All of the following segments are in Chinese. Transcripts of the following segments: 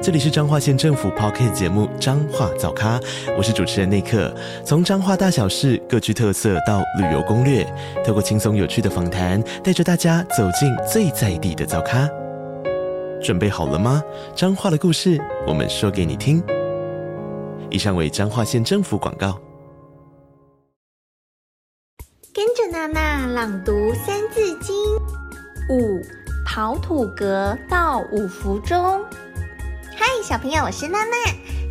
这里是彰化县政府 Podcast 节目《彰化早咖》，我是主持人内克。从彰化大小事各具特色到旅游攻略，透过轻松有趣的访谈，带着大家走进最在地的早咖。准备好了吗？彰化的故事，我们说给你听。以上为彰化县政府广告。跟着娜娜朗读《三字经》，五刨土革到五福中。嗨，小朋友，我是娜娜。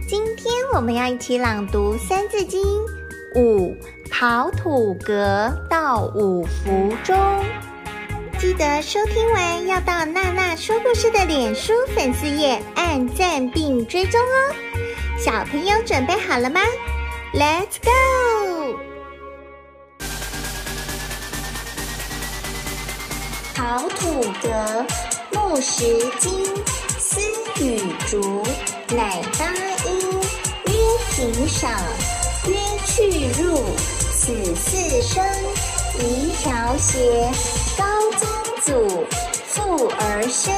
今天我们要一起朗读《三字经》，五刨土革到五福中。记得收听完要到娜娜说故事的脸书粉丝页按赞并追踪哦。小朋友准备好了吗？Let's go！刨土革，木石金。丝与竹，乃八音。曰平少，曰去入，此四声。一条鞋，高宗祖，父而生，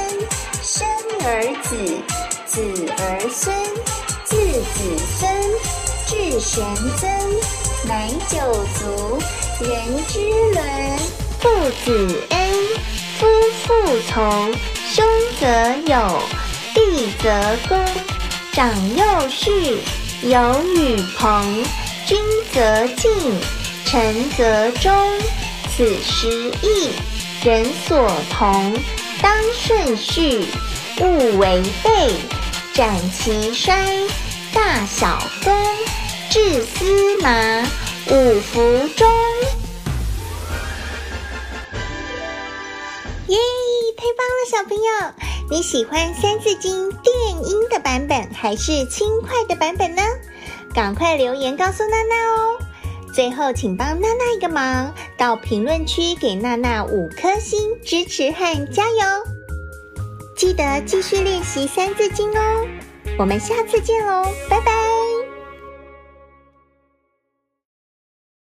生而子，子而孙，自子孙，至玄曾，乃九族，人之伦。父子恩，夫妇从，兄则友。弟则恭，长幼序，友与朋，君则敬，臣则忠。此十义，人所同。当顺序，勿违背。斩其衰，大小公，至司马，五福中。棒了，小朋友。你喜欢《三字经》电音的版本还是轻快的版本呢？赶快留言告诉娜娜哦！最后，请帮娜娜一个忙，到评论区给娜娜五颗星支持和加油！记得继续练习《三字经》哦！我们下次见喽，拜拜。